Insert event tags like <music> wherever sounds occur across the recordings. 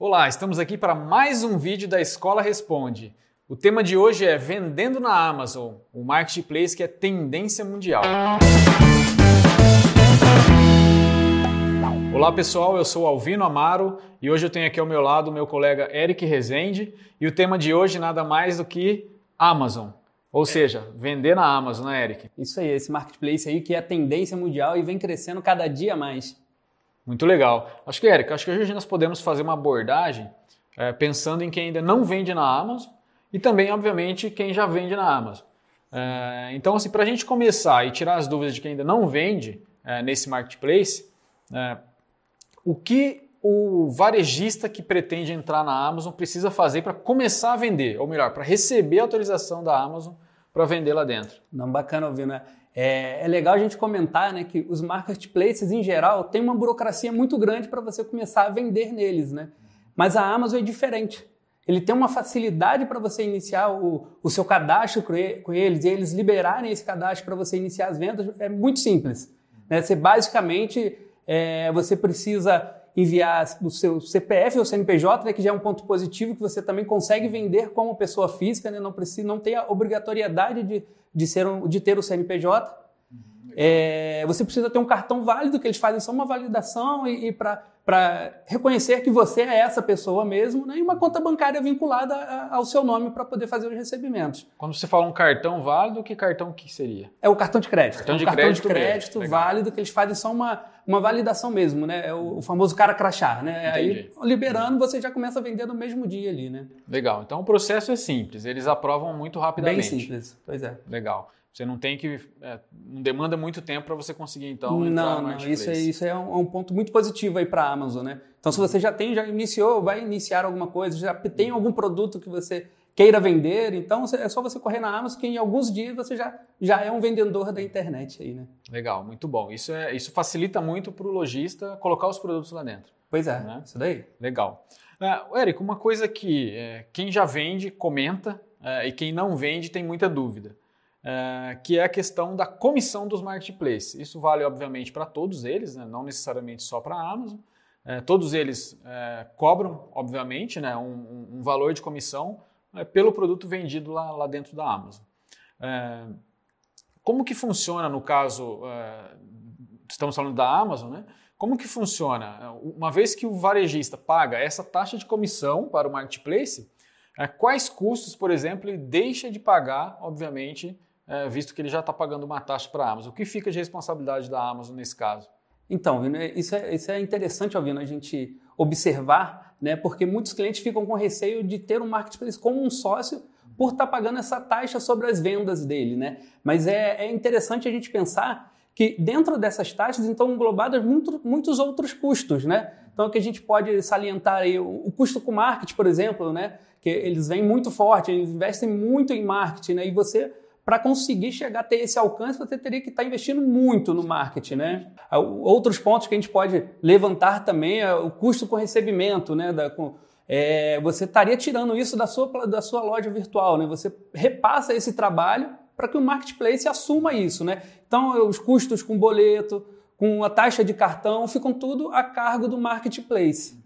Olá, estamos aqui para mais um vídeo da Escola Responde. O tema de hoje é Vendendo na Amazon, o marketplace que é tendência mundial. Olá pessoal, eu sou Alvino Amaro e hoje eu tenho aqui ao meu lado o meu colega Eric Rezende e o tema de hoje nada mais do que Amazon. Ou seja, vender na Amazon, né, Eric? Isso aí, esse marketplace aí que é tendência mundial e vem crescendo cada dia mais. Muito legal. Acho que, Eric, acho que hoje nós podemos fazer uma abordagem é, pensando em quem ainda não vende na Amazon e também, obviamente, quem já vende na Amazon. É, então, assim, para a gente começar e tirar as dúvidas de quem ainda não vende é, nesse marketplace, é, o que o varejista que pretende entrar na Amazon precisa fazer para começar a vender, ou melhor, para receber a autorização da Amazon para vender lá dentro? Não, bacana ouvir, né? É, é, legal a gente comentar né, que os marketplaces, em geral, têm uma burocracia muito grande para você começar a vender neles. Né? Mas a Amazon é diferente. Ele tem uma facilidade para você iniciar o, o seu cadastro com eles e eles liberarem esse cadastro para você iniciar as vendas. É muito simples. Né? Você basicamente é, você precisa enviar o seu CPF ou CNPJ, né, que já é um ponto positivo que você também consegue vender como pessoa física, né, não precisa, não tem a obrigatoriedade de de, ser um, de ter o CNPJ. É, você precisa ter um cartão válido, que eles fazem só uma validação e, e para reconhecer que você é essa pessoa mesmo, né, e uma conta bancária vinculada a, ao seu nome para poder fazer os recebimentos. Quando você fala um cartão válido, que cartão que seria? É o cartão de crédito. Cartão de um cartão crédito, de crédito válido, que eles fazem só uma, uma validação mesmo, né? É o, famoso cara crachá, né? Entendi. Aí, liberando, você já começa a vender no mesmo dia ali, né? Legal. Então o processo é simples, eles aprovam muito rapidamente. Bem simples, pois é. Legal. Você não tem que. É, não demanda muito tempo para você conseguir, então. Não, não. Isso é, isso é um, é um, ponto muito positivo aí para a Amazon, né? Então, se você já tem, já iniciou, vai iniciar alguma coisa, já tem algum produto que você queira vender, então é só você correr na Amazon que em alguns dias você já, já é um vendedor da internet aí, né? Legal, muito bom. Isso, é, isso facilita muito para o lojista colocar os produtos lá dentro. Pois é, né? isso daí. Legal. Uh, Érico, uma coisa que é, quem já vende comenta uh, e quem não vende tem muita dúvida. É, que é a questão da comissão dos marketplaces. Isso vale, obviamente, para todos eles, né? não necessariamente só para a Amazon. É, todos eles é, cobram, obviamente, né? um, um, valor de comissão pelo produto vendido lá, lá dentro da Amazon. É, como que funciona no caso, é, estamos falando da Amazon, né? Como que funciona? Uma vez que o varejista paga essa taxa de comissão para o marketplace, quais custos, por exemplo, ele deixa de pagar, obviamente, é, visto que ele já está pagando uma taxa para a Amazon. O que fica de responsabilidade da Amazon nesse caso? Então, isso é, isso é interessante, Alvino, a gente observar, né, porque muitos clientes ficam com receio de ter um marketplace como um sócio por estar tá pagando essa taxa sobre as vendas dele. Né? Mas é, é interessante a gente pensar que dentro dessas taxas estão englobadas muito, muitos outros custos, né? Então, que a gente pode salientar aí o, o custo com marketing, por exemplo, né? Que eles vêm muito forte, eles investem muito em marketing, né? E você para conseguir chegar a ter esse alcance, você teria que estar tá investindo muito no marketing, né? Ah, outros pontos que a gente pode levantar também é o custo com recebimento, né? Da, com, é, você estaria tirando isso da sua, da sua loja virtual, né? Você repassa esse trabalho para que o marketplace assuma isso, né? Então, os custos com boleto, com a taxa de cartão, ficam tudo a cargo do marketplace.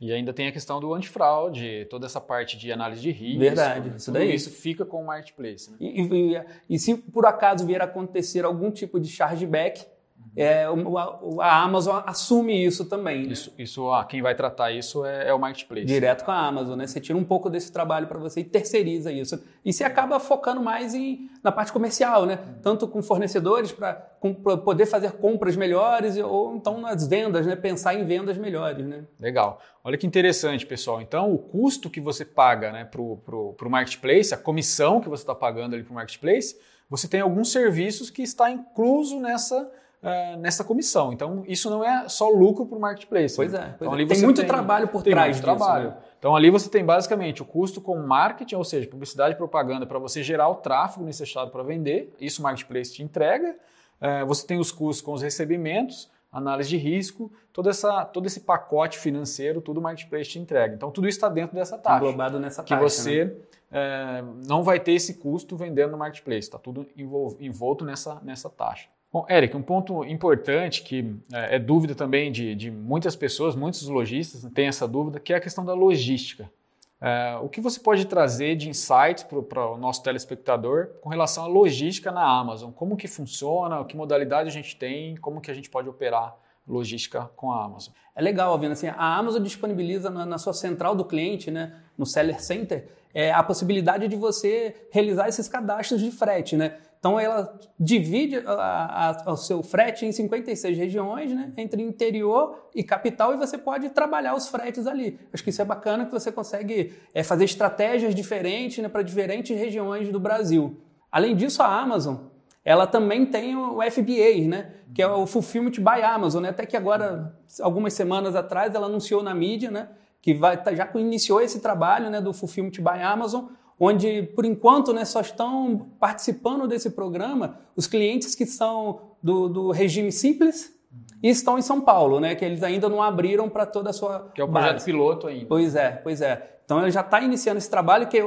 E ainda tem a questão do antifraude, toda essa parte de análise de risco. Verdade, isso daí. Isso fica com o marketplace. Né? E, e, e, se por acaso vier a acontecer algum tipo de chargeback, é, a Amazon assume isso também. Né? Isso, isso ah, quem vai tratar isso é, é, o marketplace. Direto com a Amazon, né? Você tira um pouco desse trabalho para você e terceiriza isso. E você acaba focando mais em, na parte comercial, né? Tanto com fornecedores para poder fazer compras melhores ou então nas vendas, né? Pensar em vendas melhores, né? Legal. Olha que interessante, pessoal. Então, o custo que você paga né, para o marketplace, a comissão que você está pagando ali para o marketplace, você tem alguns serviços que está incluso nessa uh, nessa comissão. Então, isso não é só lucro para o marketplace. Pois né? é. Pois então, é. tem muito tem, trabalho por tem trás muito disso, trabalho. Né? Então, ali você tem basicamente o custo com marketing, ou seja, publicidade e propaganda para você gerar o tráfego necessário para vender. Isso o marketplace te entrega. Uh, você tem os custos com os recebimentos, análise de risco, todo, essa, todo esse pacote financeiro, tudo o marketplace te entrega. Então, tudo isso está dentro dessa taxa. Englobado nessa taxa. Que você né? é, não vai ter esse custo vendendo no marketplace. Está tudo envolto nessa, nessa taxa. Bom, Eric, um ponto importante que é, é dúvida também de, de, muitas pessoas, muitos lojistas têm essa dúvida, que é a questão da logística. É, o que você pode trazer de insights para o nosso telespectador com relação à logística na Amazon? Como que funciona, que modalidade a gente tem, como que a gente pode operar logística com a Amazon? É legal, Alvino, assim, a Amazon disponibiliza na, na, sua central do cliente, né, no Seller Center, é, a possibilidade de você realizar esses cadastros de frete, né? Então ela divide a, a, o seu frete em 56 regiões, né, entre interior e capital, e você pode trabalhar os fretes ali. Acho que isso é bacana que você consegue é, fazer estratégias diferentes né, para diferentes regiões do Brasil. Além disso, a Amazon ela também tem o FBA, né, que é o Fulfillment by Amazon. Né, até que agora, algumas semanas atrás, ela anunciou na mídia né, que vai, tá, já iniciou esse trabalho né, do Fulfillment by Amazon, onde, por enquanto, né, só estão participando desse programa os clientes que são do, do regime simples e estão em São Paulo, né, que eles ainda não abriram para toda a sua Que é o projeto base. piloto ainda. Pois é, pois é. Então ele já está iniciando esse trabalho, que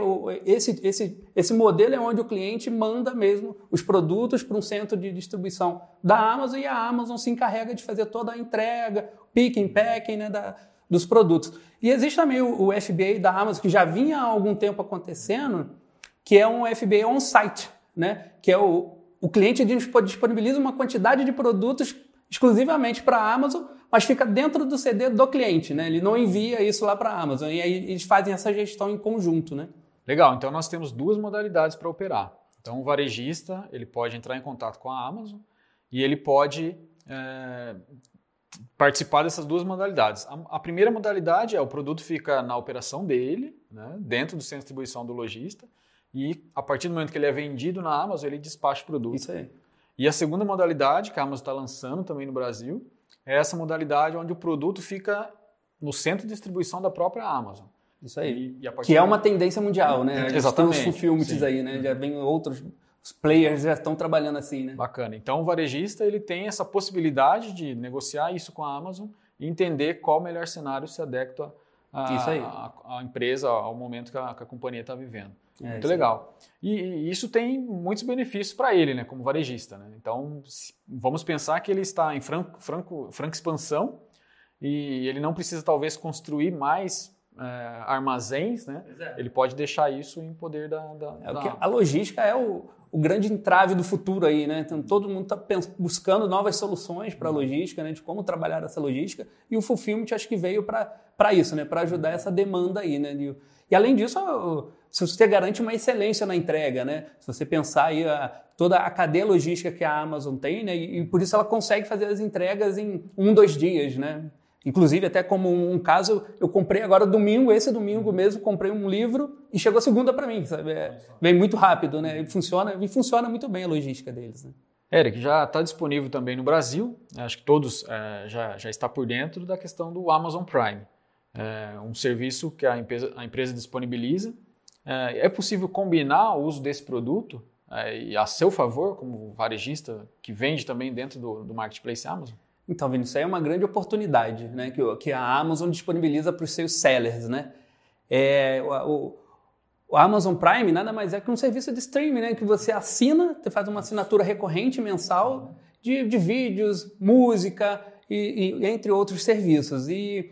esse, esse, esse modelo é onde o cliente manda mesmo os produtos para um centro de distribuição da Amazon e a Amazon se encarrega de fazer toda a entrega, picking, packing né, da, dos produtos. E existe também o, FBA da Amazon, que já vinha há algum tempo acontecendo, que é um FBA on-site, né? que é o, o cliente disponibiliza uma quantidade de produtos exclusivamente para a Amazon, mas fica dentro do CD do cliente, né? Ele não envia isso lá para a Amazon. E aí eles fazem essa gestão em conjunto, né? Legal, então nós temos duas modalidades para operar. Então o varejista ele pode entrar em contato com a Amazon e ele pode é, participar dessas duas modalidades. A, a, primeira modalidade é o produto fica na operação dele, né, dentro do centro de distribuição do lojista, e a partir do momento que ele é vendido na Amazon, ele despacha o produto. Isso aí. E a segunda modalidade, que a Amazon está lançando também no Brasil, é essa modalidade onde o produto fica no centro de distribuição da própria Amazon. Isso aí. E, e que é uma tendência mundial, né? <laughs> Exatamente. Tem os fulfillments aí, né? Já vem outros os players já estão trabalhando assim, né? Bacana. Então o varejista ele tem essa possibilidade de negociar isso com a Amazon e entender qual o melhor cenário se adequa à empresa, ao momento que a, que a companhia está vivendo. É, Muito legal. E, e, isso tem muitos benefícios para ele, né, como varejista. Né? Então, se, vamos pensar que ele está em franco, franco, franca expansão e ele não precisa, talvez, construir mais é, armazéns, né? É. Ele pode deixar isso em poder da. da, é, da... A logística é o, o grande entrave do futuro aí, né? Então, todo mundo está buscando novas soluções para a logística, né? De como trabalhar essa logística. E o Fulfillment acho que veio para isso, né? Para ajudar essa demanda aí, né? E além disso, você garante uma excelência na entrega, né? Se você pensar aí a, toda a cadeia logística que a Amazon tem, né? E, e por isso ela consegue fazer as entregas em um, dois dias, né? Inclusive, até como um caso, eu comprei agora domingo, esse domingo mesmo, comprei um livro e chegou segunda para mim, sabe? É, vem muito rápido, né? E funciona, e funciona muito bem a logística deles. Né? Eric, já está disponível também no Brasil, acho que todos é, já, já está por dentro da questão do Amazon Prime. É um serviço que a empresa, a empresa disponibiliza. É, é possível combinar o uso desse produto é, e a seu favor, como varejista que vende também dentro do, do Marketplace Amazon? Então, Vinícius, isso aí é uma grande oportunidade né, que, que a Amazon disponibiliza para os seus sellers. Né? É, o, o, Amazon Prime nada mais é que um serviço de streaming, né, que você assina, você faz uma assinatura recorrente mensal de, de vídeos, música e, e, entre outros serviços. E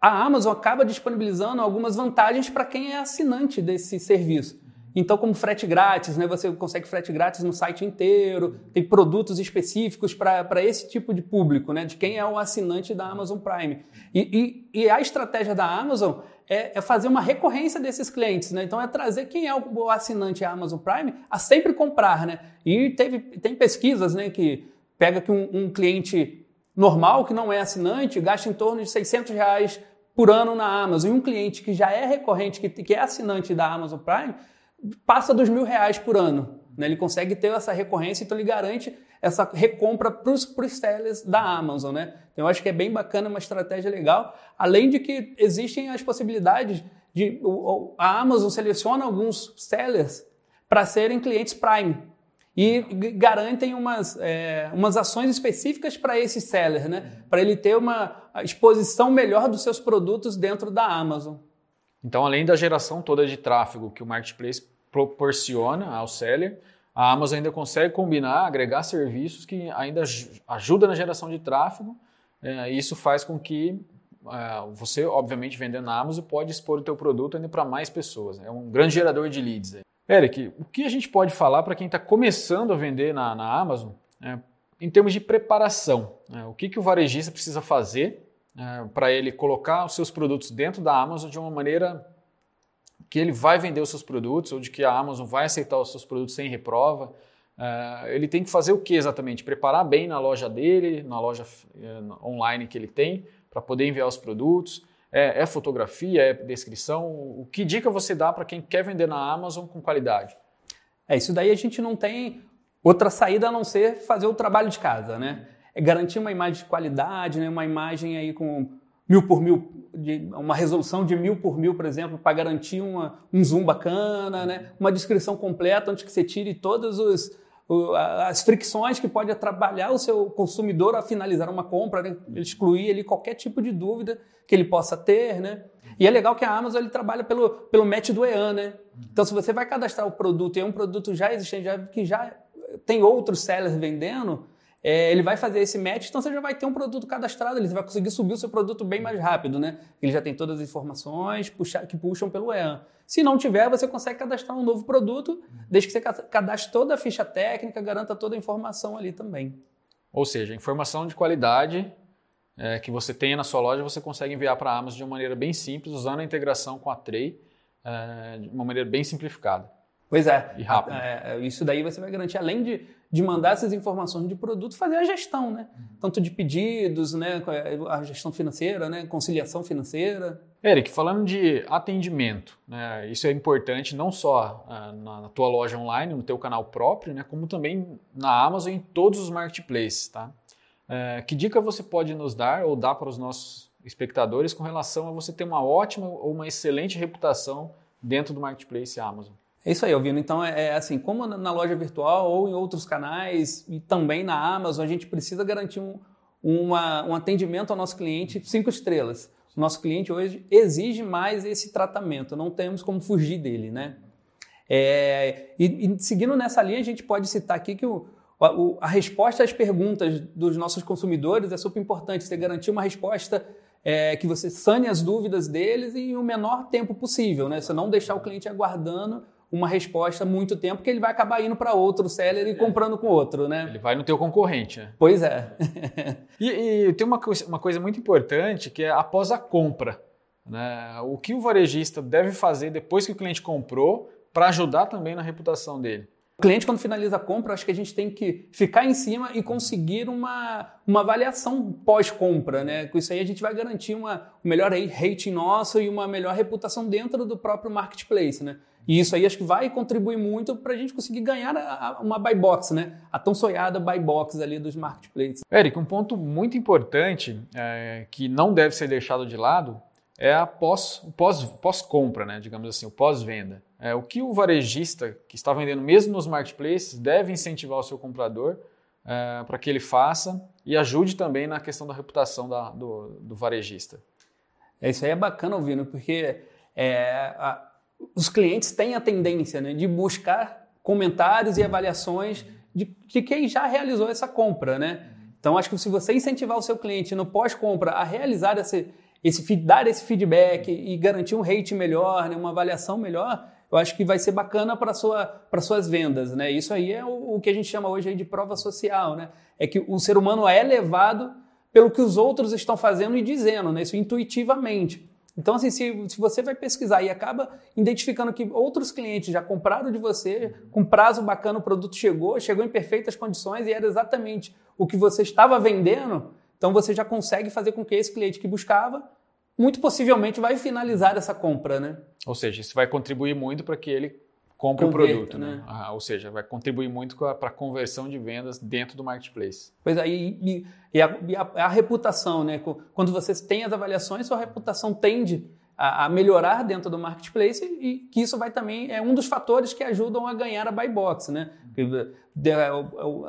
a Amazon acaba disponibilizando algumas vantagens para quem é assinante desse serviço. Então, como frete grátis, né, você consegue frete grátis no site inteiro, tem produtos específicos para esse tipo de público, né, de quem é o assinante da Amazon Prime. E, e, e a estratégia da Amazon é, é, fazer uma recorrência desses clientes, né? Então é trazer quem é o, assinante da Amazon Prime a sempre comprar, né? E teve, tem pesquisas, né, que pega que um, um cliente normal que não é assinante gasta em torno de 600 reais por ano na Amazon. E um cliente que já é recorrente, que, que é assinante da Amazon Prime, passa dos mil reais por ano. Né? Ele consegue ter essa recorrência, então ele garante essa recompra para os sellers da Amazon. Né? Então eu acho que é bem bacana, uma estratégia legal. Além de que existem as possibilidades de. A Amazon seleciona alguns sellers para serem clientes Prime e garantem umas, é, umas ações específicas para esse seller, né? para ele ter uma exposição melhor dos seus produtos dentro da Amazon. Então, além da geração toda de tráfego que o marketplace proporciona ao seller, a Amazon ainda consegue combinar, agregar serviços que ainda ajudam na geração de tráfego. É, isso faz com que é, você, obviamente, vendendo na Amazon, pode expor o teu produto ainda para mais pessoas. Né? É um grande gerador de leads. Eric, o que a gente pode falar para quem está começando a vender na, na Amazon é, em termos de preparação? Né? O que, que o varejista precisa fazer é, para ele colocar os seus produtos dentro da Amazon de uma maneira que ele vai vender os seus produtos ou de que a Amazon vai aceitar os seus produtos sem reprova. Uh, ele tem que fazer o que exatamente? Preparar bem na loja dele, na loja uh, online que ele tem, para poder enviar os produtos. É, é, fotografia, é descrição? O que dica você dá para quem quer vender na Amazon com qualidade? É, isso daí a gente não tem outra saída a não ser fazer o trabalho de casa, né? É garantir uma imagem de qualidade, né? uma imagem aí com mil por mil, de, uma resolução de mil por mil, por exemplo, para garantir uma, um zoom bacana, né? uma descrição completa onde que você tire todas os, as fricções que pode atrapalhar o seu consumidor a finalizar uma compra, né? excluir ali qualquer tipo de dúvida que ele possa ter, né? E é legal que a Amazon ele trabalha pelo, pelo match do EAN, né? Então, se você vai cadastrar o produto e é um produto já existente, já, que já tem outros sellers vendendo, é, ele vai fazer esse match, então você já vai ter um produto cadastrado, ele vai conseguir subir o seu produto bem mais rápido, né? Ele já tem todas as informações puxar, que puxam pelo EAN. Se não tiver, você consegue cadastrar um novo produto, desde que você cadastre toda a ficha técnica, garanta toda a informação ali também. Ou seja, informação de qualidade é, que você tenha na sua loja, você consegue enviar para a Amazon de uma maneira bem simples, usando a integração com a Tray, é, de uma maneira bem simplificada. Pois é. E rápido. É, é, isso daí você vai garantir, além de, de mandar essas informações de produto, fazer a gestão, né? Tanto de pedidos, né? A gestão financeira, né? Conciliação financeira. Eric, falando de atendimento, né? Isso é importante não só uh, na, na, tua loja online, no teu canal próprio, né? Como também na Amazon e em todos os marketplaces, tá? Uh, que dica você pode nos dar ou dar para os nossos espectadores com relação a você ter uma ótima ou uma excelente reputação dentro do marketplace Amazon? É isso aí, Alvino. Então, é, é, assim, como na loja virtual ou em outros canais e também na Amazon, a gente precisa garantir um, uma, um atendimento ao nosso cliente cinco estrelas. O nosso cliente hoje exige mais esse tratamento, não temos como fugir dele, né? É, e, e, seguindo nessa linha, a gente pode citar aqui que o, a, a, resposta às perguntas dos nossos consumidores é super importante. Você garantir uma resposta é, que você sane as dúvidas deles em o menor tempo possível, né? Você não deixar o cliente aguardando uma resposta muito tempo, que ele vai acabar indo para outro seller e é. comprando com outro, né? Ele vai no teu concorrente, né? Pois é. <laughs> e, e, tem uma, uma coisa muito importante que é após a compra. Né? O que o varejista deve fazer depois que o cliente comprou para ajudar também na reputação dele? O cliente, quando finaliza a compra, acho que a gente tem que ficar em cima e conseguir uma, uma avaliação pós-compra. Né? Com isso aí, a gente vai garantir uma, um melhor rating nosso e uma melhor reputação dentro do próprio marketplace. Né? E isso aí acho que vai contribuir muito para a gente conseguir ganhar a, a, uma buy box, né? A tão sonhada buy box ali dos marketplaces. Eric, um ponto muito importante é, que não deve ser deixado de lado é a pós, o pós, pós-compra, né? Digamos assim, o pós-venda. É, o que o varejista que está vendendo mesmo nos marketplaces deve incentivar o seu comprador é, para que ele faça e ajude também na questão da reputação da, do, do varejista. É, isso aí é bacana ouvindo, porque é, a, os clientes têm a tendência né, de buscar comentários e avaliações de, de, quem já realizou essa compra, né? Então, acho que se você incentivar o seu cliente no pós-compra a realizar esse, esse, dar esse feedback e garantir um rate melhor, né, uma avaliação melhor, eu acho que vai ser bacana para sua, suas vendas, né? Isso aí é o, o, que a gente chama hoje de prova social, né? É que o ser humano é levado pelo que os outros estão fazendo e dizendo, né? Isso intuitivamente. Então, assim, se, se você vai pesquisar e acaba identificando que outros clientes já compraram de você, com prazo bacana o produto chegou, chegou em perfeitas condições e era exatamente o que você estava vendendo, então você já consegue fazer com que esse cliente que buscava, muito possivelmente vai finalizar essa compra, né? Ou seja, isso vai contribuir muito para que ele compra o produto, né? né? Ah, ou seja, vai contribuir muito para a conversão de vendas dentro do marketplace. Pois aí, e, e, a, e a, a, reputação, né? Quando você tem as avaliações, sua reputação tende a, a, melhorar dentro do marketplace e que isso vai também é um dos fatores que ajudam a ganhar a buy box, né?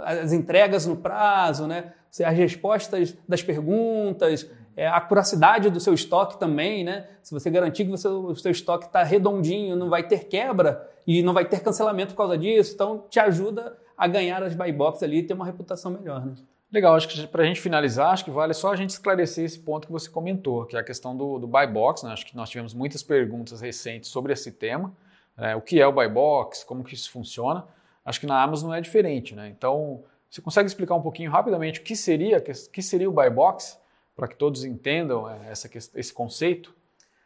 As entregas no prazo, né? As respostas das perguntas, é, a acuracidade do seu estoque também, né? Se você garantir que você, o seu estoque está redondinho, não vai ter quebra e não vai ter cancelamento por causa disso, então te ajuda a ganhar as buy box ali e ter uma reputação melhor, né? Legal, acho que para a gente finalizar, acho que vale só a gente esclarecer esse ponto que você comentou, que é a questão do, do buy box. Né? Acho que nós tivemos muitas perguntas recentes sobre esse tema. É, o que é o buy box, como que isso funciona. Acho que na Amazon não é diferente. Né? Então, você consegue explicar um pouquinho rapidamente o que seria, que seria o buy box, para que todos entendam é, essa, esse conceito?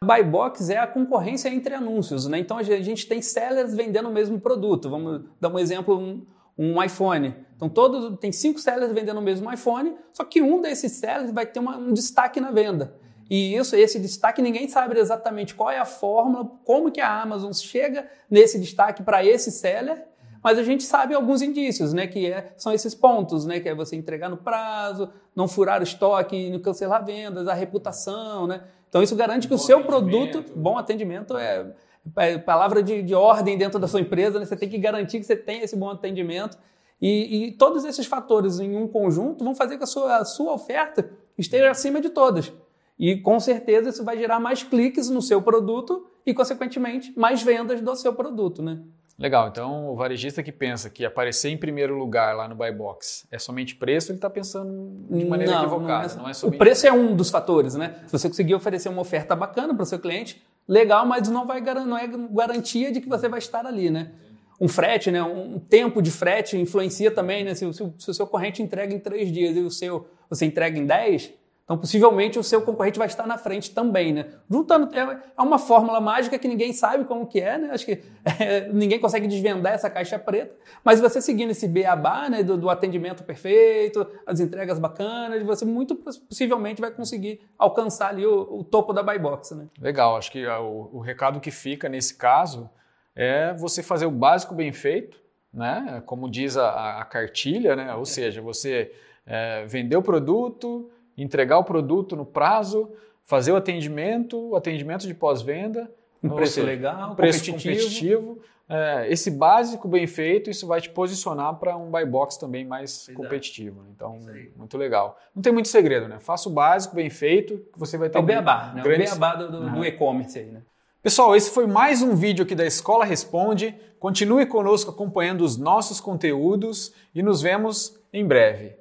Buy box é a concorrência entre anúncios, né? Então a gente tem sellers vendendo o mesmo produto. Vamos dar um exemplo, um, um iPhone. Então todos tem cinco sellers vendendo o mesmo iPhone, só que um desses sellers vai ter uma, um destaque na venda. E isso, esse destaque, ninguém sabe exatamente qual é a fórmula, como que a Amazon chega nesse destaque para esse seller, mas a gente sabe alguns indícios, né? Que é, são esses pontos, né? Que é você entregar no prazo, não furar o estoque, não cancelar vendas, a reputação, né? Então isso garante que bom o seu produto, bom atendimento é, é palavra de, de, ordem dentro da sua empresa, né? Você tem que garantir que você tem esse bom atendimento. E, e, todos esses fatores em um conjunto vão fazer que a sua, a sua oferta esteja acima de todas. E com certeza isso vai gerar mais cliques no seu produto e, consequentemente, mais vendas do seu produto, né? Legal, então o varejista que pensa que aparecer em primeiro lugar lá no buy box é somente preço, ele está pensando de maneira não, equivocada. Não é, não é somente... O preço é um dos fatores, né? Se você conseguir oferecer uma oferta bacana para o seu cliente, legal, mas não, vai, não é garantia de que você vai estar ali, né? Um frete, né? um tempo de frete influencia também, né? Se, se, se o seu corrente entrega em três dias e o seu você entrega em dez, então, possivelmente, o seu concorrente vai estar na frente também, né? Juntando, é, é uma fórmula mágica que ninguém sabe como que é, né? Acho que <laughs> é, ninguém consegue desvendar essa caixa preta, mas você seguindo esse beabá, né, do, do, atendimento perfeito, as entregas bacanas, você muito possivelmente vai conseguir alcançar ali o, o topo da buy box, né? Legal, acho que o, o recado que fica nesse caso é você fazer o básico bem feito, né? Como diz a, a cartilha, né? Ou seja, você é, vender o produto entregar o produto no prazo, fazer o atendimento, o atendimento de pós-venda. Um preço legal, preço competitivo. competitivo. É, esse básico bem feito, isso vai te posicionar para um buy box também mais Exato. competitivo. Né? Então, muito legal. Não tem muito segredo, né? Faça o básico bem feito, que você vai ter. É o beabá, né? Grandes... O beabá do, do, uhum. do e-commerce aí, né? Pessoal, esse foi mais um vídeo aqui da Escola Responde. Continue conosco acompanhando os nossos conteúdos e nos vemos em breve.